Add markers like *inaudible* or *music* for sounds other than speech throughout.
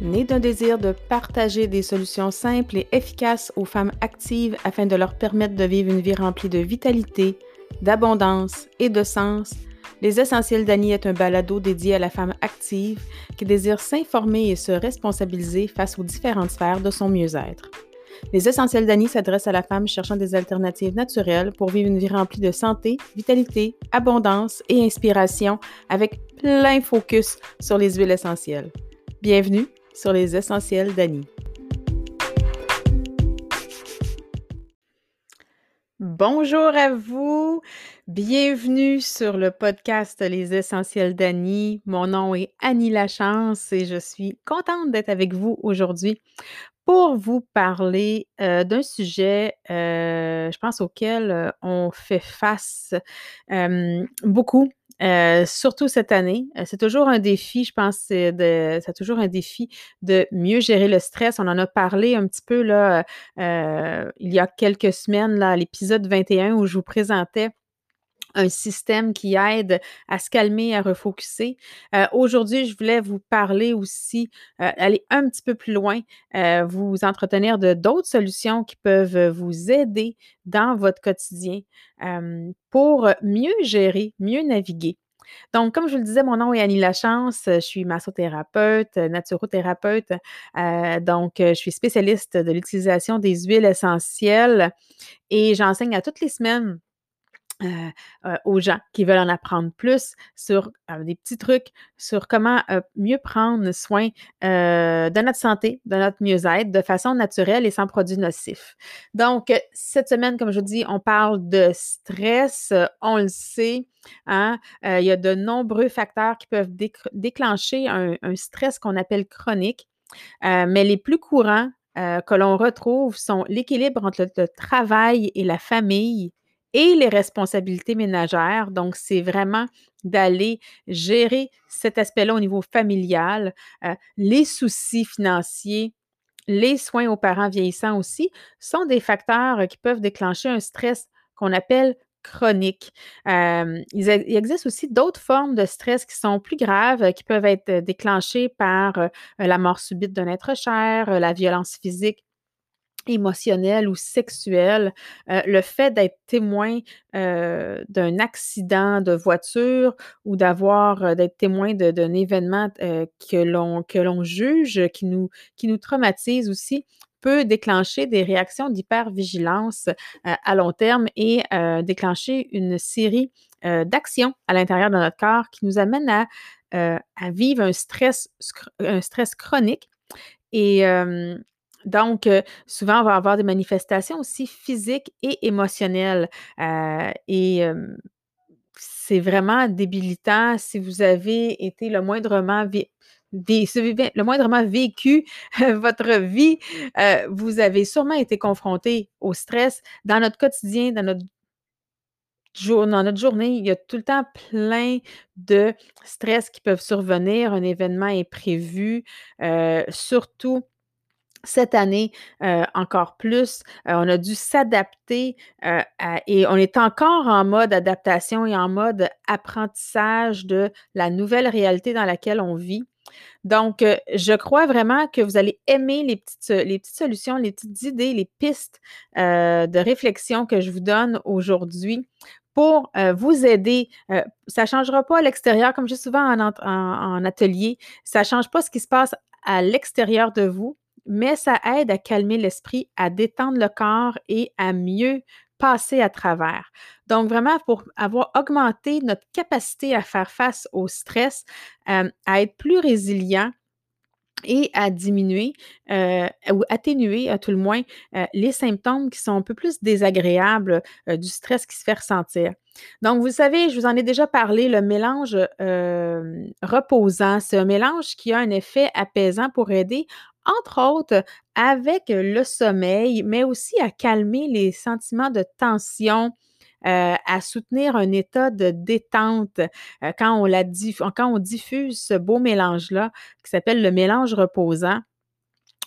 né d'un désir de partager des solutions simples et efficaces aux femmes actives afin de leur permettre de vivre une vie remplie de vitalité, d'abondance et de sens, Les Essentiels d'Annie est un balado dédié à la femme active qui désire s'informer et se responsabiliser face aux différentes sphères de son mieux-être. Les Essentiels d'Annie s'adressent à la femme cherchant des alternatives naturelles pour vivre une vie remplie de santé, vitalité, abondance et inspiration avec plein focus sur les huiles essentielles. Bienvenue sur les Essentiels d'Annie. Bonjour à vous, bienvenue sur le podcast Les Essentiels d'Annie. Mon nom est Annie Lachance et je suis contente d'être avec vous aujourd'hui pour vous parler euh, d'un sujet, euh, je pense, auquel euh, on fait face beaucoup euh, surtout cette année, euh, c'est toujours un défi, je pense, c'est c'est toujours un défi de mieux gérer le stress. On en a parlé un petit peu là, euh, il y a quelques semaines, là, à l'épisode 21 où je vous présentais un système qui aide à se calmer, à refocuser. Euh, Aujourd'hui, je voulais vous parler aussi, euh, aller un petit peu plus loin, euh, vous entretenir de d'autres solutions qui peuvent vous aider dans votre quotidien pour mieux gérer, mieux naviguer. Donc, comme je vous le disais, mon nom est Annie Lachance, je suis massothérapeute, naturothérapeute, donc je suis spécialiste de l'utilisation des huiles essentielles et j'enseigne à toutes les semaines euh, euh, aux gens qui veulent en apprendre plus sur euh, des petits trucs sur comment mieux prendre soin de notre santé, de notre mieux-être de façon naturelle et sans produits nocifs. Donc, cette semaine, comme je vous dis, on parle de stress. On le sait, hein, il y a de nombreux facteurs qui peuvent déclencher un, stress qu'on appelle chronique, mais les plus courants que l'on retrouve sont l'équilibre entre le travail et la famille, et les responsabilités ménagères. Donc, c'est vraiment d'aller gérer cet aspect-là au niveau familial, euh, les soucis financiers, les soins aux parents vieillissants aussi, sont des facteurs qui peuvent déclencher un stress qu'on appelle chronique. Euh, il, existe aussi d'autres formes de stress qui sont plus graves, qui peuvent être déclenchées par euh, la mort subite d'un être cher, la violence physique émotionnel ou sexuel, euh, le fait d'être témoin euh, d'un accident de voiture ou d'avoir euh, d'être témoin d'un événement que l'on que l'on juge, qui nous qui nous traumatise aussi, peut déclencher des réactions d'hypervigilance à long terme et déclencher une série d'actions à l'intérieur de notre corps qui nous amène à, à vivre un stress un stress chronique. Et donc, euh, souvent, on va avoir des manifestations aussi physiques et émotionnelles. Euh, et euh, c'est vraiment débilitant si vous avez été le moindrement vécu votre vie, vous avez sûrement été confronté au stress dans notre quotidien, dans notre journée, il y a tout le temps plein de stress qui peuvent survenir. Un événement est prévu, euh, surtout cette année, euh, encore plus, euh, on a dû s'adapter euh, et on est encore en mode adaptation et en mode apprentissage de la nouvelle réalité dans laquelle on vit. Donc, je crois vraiment que vous allez aimer les petites, solutions, les petites idées, les pistes de réflexion que je vous donne aujourd'hui pour vous aider. Ça ne changera pas à l'extérieur, comme je dis souvent en, en, en, atelier, ça ne change pas ce qui se passe à l'extérieur de vous, mais ça aide à calmer l'esprit, à détendre le corps et à mieux passer à travers. Donc, vraiment, pour avoir augmenté notre capacité à faire face au stress, euh, à être plus résilient, et à diminuer euh, ou atténuer à tout le moins euh, les symptômes qui sont un peu plus désagréables du stress qui se fait ressentir. Donc, vous savez, je vous en ai déjà parlé, le mélange reposant, c'est un mélange qui a un effet apaisant pour aider, entre autres, avec le sommeil, mais aussi à calmer les sentiments de tension, euh, à soutenir un état de détente euh, quand, on la quand on diffuse ce beau mélange-là qui s'appelle le mélange reposant.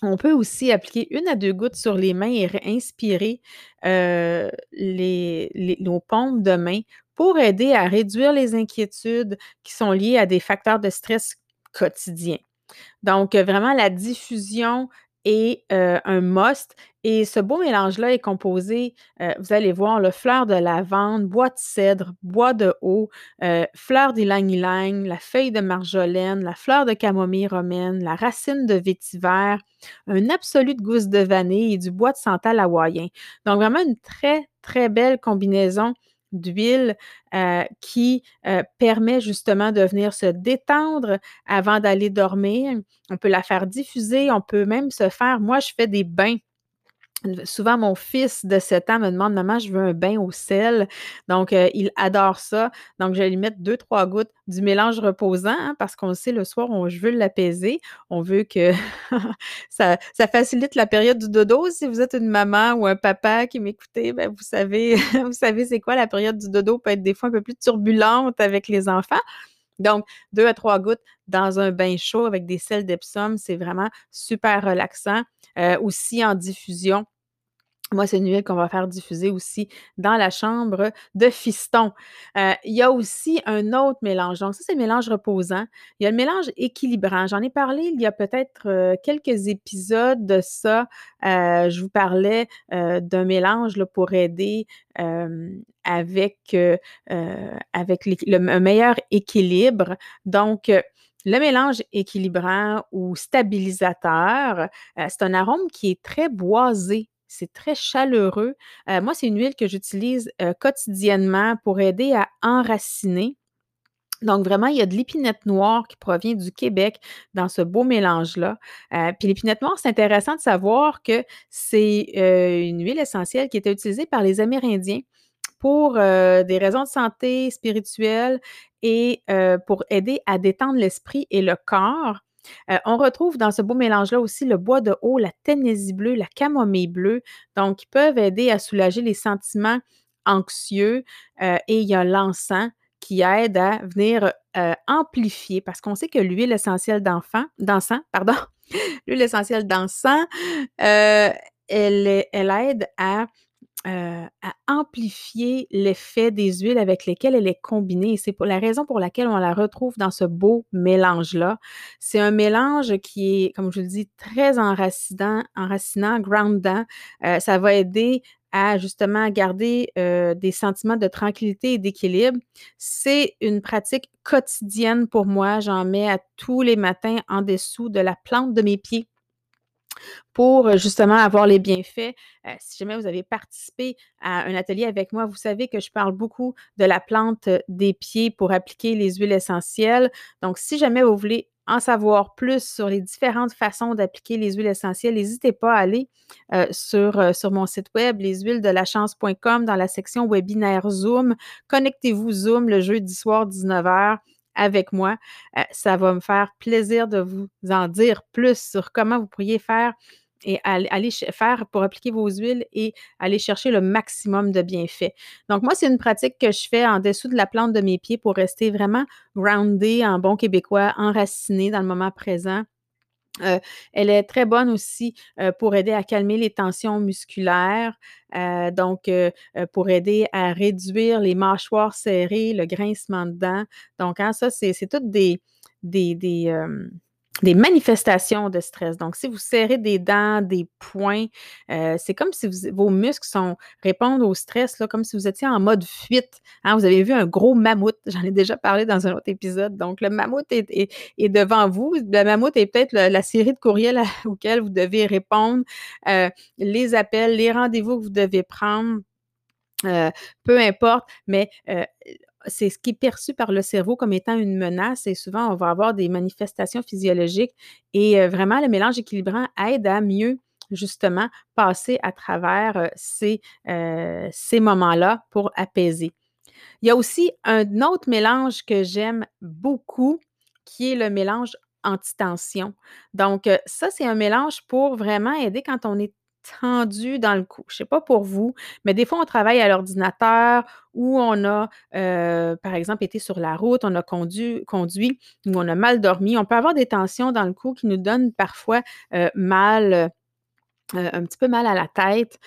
On peut aussi appliquer une à deux gouttes sur les mains et inspirer euh, les, nos paumes de main pour aider à réduire les inquiétudes qui sont liées à des facteurs de stress quotidiens. Donc, vraiment la diffusion est, heu, un must et ce beau mélange-là est composé, heu, vous allez voir, le fleur de lavande, bois de cèdre, bois de haut, heu, fleur d'ylang-ylang, la feuille de marjolaine, la fleur de camomille romaine, la racine de vétiver, un absolu de gousse de vanille et du bois de santal hawaïen. Donc vraiment une très, très belle combinaison d'huile, heu, qui, heu, permet justement de venir se détendre avant d'aller dormir. On peut la faire diffuser, on peut même se faire moi, je fais des bains Souvent, mon fils de 7 ans me demande: «Maman, je veux un bain au sel». Donc, heu, il adore ça. Donc, je vais lui mettre 2-3 gouttes du mélange reposant, hein, parce qu'on sait, le soir, on je veux l'apaiser. On veut que *laughs* ça ça facilite la période du dodo. Si vous êtes une maman ou un papa qui m'écoutez, ben, vous savez *laughs* vous savez c'est quoi? La période du dodo peut être des fois un peu plus turbulente avec les enfants. Donc, 2 à 3 gouttes dans un bain chaud avec des sels d'Epsom, c'est vraiment super relaxant. Euh, aussi en diffusion, moi, c'est une huile qu'on va faire diffuser aussi dans la chambre de fiston. Euh, il y a aussi un autre mélange. Donc, ça, c'est le mélange reposant. Il y a le mélange équilibrant. J'en ai parlé il y a peut-être euh, quelques épisodes de ça. Euh, je vous parlais d'un mélange pour aider avec, un meilleur équilibre. Donc, le mélange équilibrant ou stabilisateur, c'est un arôme qui est très boisé. C'est très chaleureux. Euh, moi, c'est une huile que j'utilise euh, quotidiennement pour aider à enraciner. Donc, vraiment, il y a de l'épinette noire qui provient du Québec dans ce beau mélange-là. Euh, puis l'épinette noire, c'est intéressant de savoir que c'est une huile essentielle qui était utilisée par les Amérindiens pour des raisons de santé spirituelle et pour aider à détendre l'esprit et le corps. Euh, on retrouve dans ce beau mélange-là aussi le bois de haut, la ténésie bleue, la camomille bleue, donc qui peuvent aider à soulager les sentiments anxieux. Euh, et il y a l'encens qui aide à venir euh, amplifier, parce qu'on sait que l'huile essentielle d'enfant, d'encens, pardon, *laughs* l'huile essentielle d'encens, elle, elle aide à à amplifier l'effet des huiles avec lesquelles elle est combinée. C'est la raison pour laquelle on la retrouve dans ce beau mélange-là. C'est un mélange qui est, comme je le dis, très enracinant, enracinant groundant. ça va aider à justement garder des sentiments de tranquillité et d'équilibre. C'est une pratique quotidienne pour moi. J'en mets à tous les matins en dessous de la plante de mes pieds pour euh, justement avoir les bienfaits. Euh, si jamais vous avez participé à un atelier avec moi, vous savez que je parle beaucoup de la plante euh, des pieds pour appliquer les huiles essentielles. Donc, si jamais vous voulez en savoir plus sur les différentes façons d'appliquer les huiles essentielles, n'hésitez pas à aller sur, mon site web, leshuilesdelachance.com, dans la section webinaire Zoom. Connectez-vous Zoom le jeudi soir 19h avec moi. Euh, ça va me faire plaisir de vous en dire plus sur comment vous pourriez faire et aller faire pour appliquer vos huiles et aller chercher le maximum de bienfaits. Donc, moi, c'est une pratique que je fais en dessous de la plante de mes pieds pour rester vraiment groundé en bon québécois, enraciné dans le moment présent euh, elle est très bonne aussi euh, pour aider à calmer les tensions musculaires, euh, donc pour aider à réduire les mâchoires serrées, le grincement de dents. Donc, hein, ça, c'est toutes des, des, des, des manifestations de stress. Donc, si vous serrez des dents, des poings, euh, c'est comme si vos muscles sont répondent au stress, comme si vous étiez en mode fuite. Hein. Vous avez vu un gros mammouth, *laughs* j'en ai déjà parlé dans un autre épisode. Donc, le mammouth est, devant vous. Le mammouth est peut-être la série de courriels *laughs* auxquels vous devez répondre, euh, les appels, les rendez-vous que vous devez prendre. Euh, peu importe, mais c'est ce qui est perçu par le cerveau comme étant une menace et souvent on va avoir des manifestations physiologiques et euh, vraiment le mélange équilibrant aide à mieux justement passer à travers euh, ces, euh, ces moments-là pour apaiser. Il y a aussi un autre mélange que j'aime beaucoup qui est le mélange anti-tension. Donc, ça, c'est un mélange pour vraiment aider quand on est tendu dans le cou. Je ne sais pas pour vous, mais des fois, on travaille à l'ordinateur ou on a, euh, par exemple, été sur la route, on a conduit, conduit ou on a mal dormi. On peut avoir des tensions dans le cou qui nous donnent parfois euh, mal. Euh, un petit peu mal à la tête.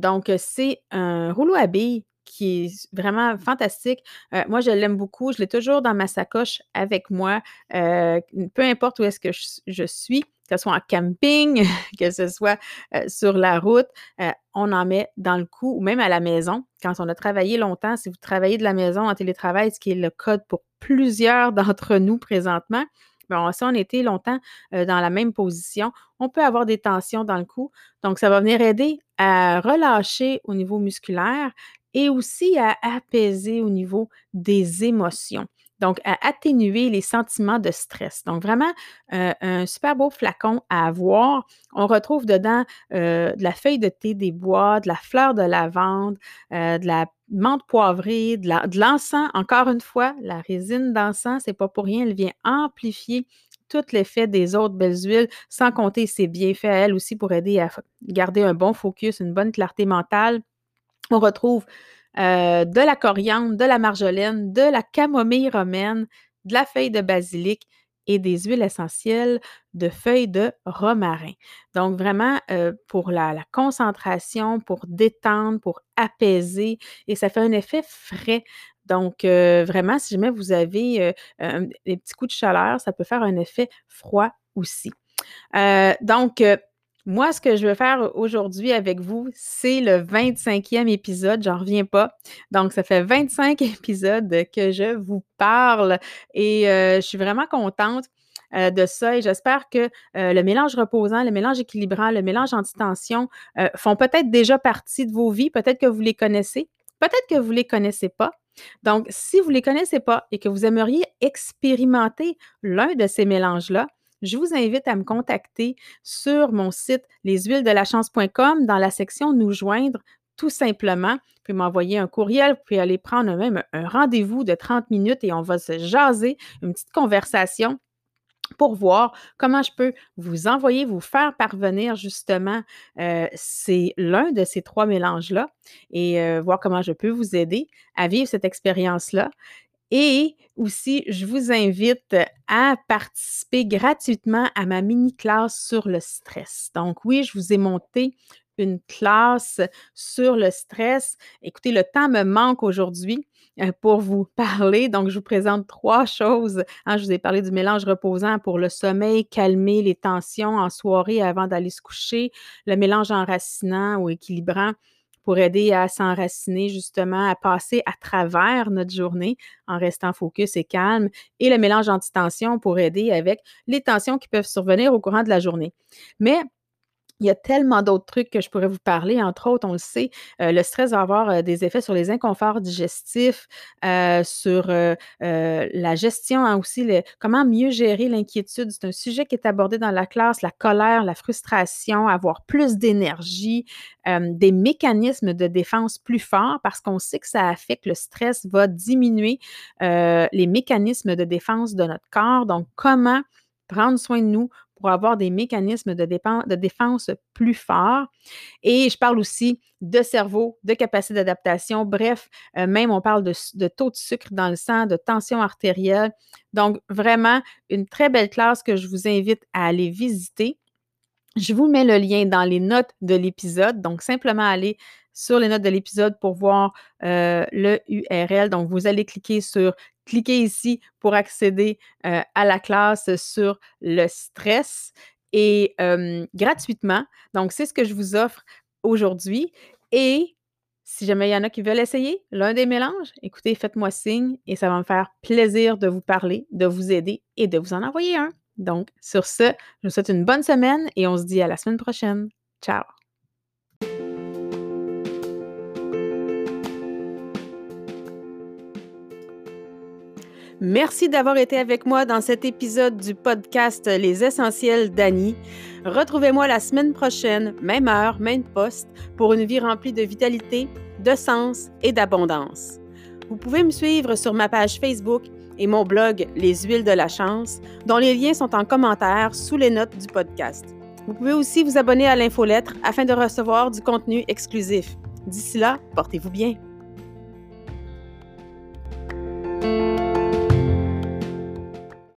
donc, c'est un rouleau à billes qui est vraiment fantastique. Moi, je l'aime beaucoup. Je l'ai toujours dans ma sacoche avec moi, peu importe où est-ce que je, suis, que ce soit en camping, *laughs* que ce soit sur la route, on en met dans le cou ou même à la maison. Quand on a travaillé longtemps, si vous travaillez de la maison en télétravail, ce qui est le code pour plusieurs *laughs* d'entre nous présentement, Bon, si on était longtemps dans la même position, on peut avoir des tensions dans le cou. Donc, ça va venir aider à relâcher au niveau musculaire et aussi à apaiser au niveau des émotions. Donc, à atténuer les sentiments de stress. Donc, vraiment, un super beau flacon à avoir. On retrouve dedans de la feuille de thé des bois, de la fleur de lavande, de la menthe poivrée, de l'encens. Encore une fois, la résine d'encens, c'est pas pour rien, elle vient amplifier tout l'effet des autres belles huiles, sans compter ses bienfaits à elle aussi pour aider à garder un bon focus, une bonne clarté mentale. On retrouve euh, de la coriandre, de la marjolaine, de la camomille romaine, de la feuille de basilic et des huiles essentielles de feuilles de romarin. Donc vraiment euh, pour la, concentration, pour détendre, pour apaiser et ça fait un effet frais. Donc euh, vraiment, si jamais vous avez des petits coups de chaleur, ça peut faire un effet froid aussi. donc, moi, ce que je veux faire aujourd'hui avec vous, c'est le 25e épisode. J'en reviens pas. Donc, ça fait 25 *laughs* épisodes que je vous parle et euh, je suis vraiment contente euh, de ça et j'espère que euh, le mélange reposant, le mélange équilibrant, le mélange anti-tension font peut-être déjà partie de vos vies. Peut-être que vous les connaissez. Peut-être que vous ne les connaissez pas. Donc, si vous ne les connaissez pas et que vous aimeriez expérimenter l'un de ces mélanges-là, je vous invite à me contacter sur mon site leshuilesdelachance.com dans la section Nous joindre tout simplement. Vous pouvez m'envoyer un courriel, vous pouvez aller prendre même un rendez-vous de 30 minutes et on va se jaser, une petite conversation pour voir comment je peux vous envoyer, vous faire parvenir justement euh, c'est l'un de ces trois mélanges-là et euh, voir comment je peux vous aider à vivre cette expérience-là. Et aussi, je vous invite à participer gratuitement à ma mini-classe sur le stress. Donc oui, je vous ai monté une classe sur le stress. Écoutez, le temps me manque aujourd'hui euh, pour vous *laughs* parler. Donc, je vous présente trois choses. Hein. je vous ai parlé du mélange reposant pour le sommeil, calmer les tensions en soirée avant d'aller se coucher, le mélange enracinant ou équilibrant pour aider à s'enraciner justement, à passer à travers notre journée en restant focus et calme, et le mélange anti-tension pour aider avec les tensions qui peuvent survenir au courant de la journée. Mais il y a tellement d'autres trucs que je pourrais vous parler. Entre autres, on le sait, euh, le stress va avoir euh, des effets sur les inconforts digestifs, euh, sur la gestion, hein, aussi comment mieux gérer l'inquiétude. C'est un sujet qui est abordé dans la classe, la colère, la frustration, avoir plus d'énergie, des mécanismes de défense plus forts parce qu'on sait que ça affecte le stress, va diminuer les mécanismes de défense de notre corps. Donc, comment prendre soin de nous pour avoir des mécanismes de, de défense plus forts. Et je parle aussi de cerveau, de capacité d'adaptation. Bref, euh, même on parle de, taux de sucre dans le sang, de tension artérielle. Donc, vraiment, une très belle classe que je vous invite à aller visiter. Je vous mets le lien dans les notes de l'épisode. Donc, simplement aller sur les notes de l'épisode pour voir euh, le URL. Donc, vous allez cliquer sur cliquez ici pour accéder euh, à la classe sur le stress et gratuitement. Donc, c'est ce que je vous offre aujourd'hui. Et si jamais il y en a qui veulent essayer l'un des mélanges, écoutez, faites-moi signe et ça va me faire plaisir de vous parler, de vous aider et de vous en envoyer un. Donc, sur ce, je vous souhaite une bonne semaine et on se dit à la semaine prochaine. Ciao! Merci d'avoir été avec moi dans cet épisode du podcast Les Essentiels d'Annie. Retrouvez-moi la semaine prochaine, même heure, même poste, pour une vie remplie de vitalité, de sens et d'abondance. Vous pouvez me suivre sur ma page Facebook et mon blog Les Huiles de la Chance, dont les liens sont en commentaire sous les notes du podcast. Vous pouvez aussi vous abonner à l'infolettre afin de recevoir du contenu exclusif. D'ici là, portez-vous bien.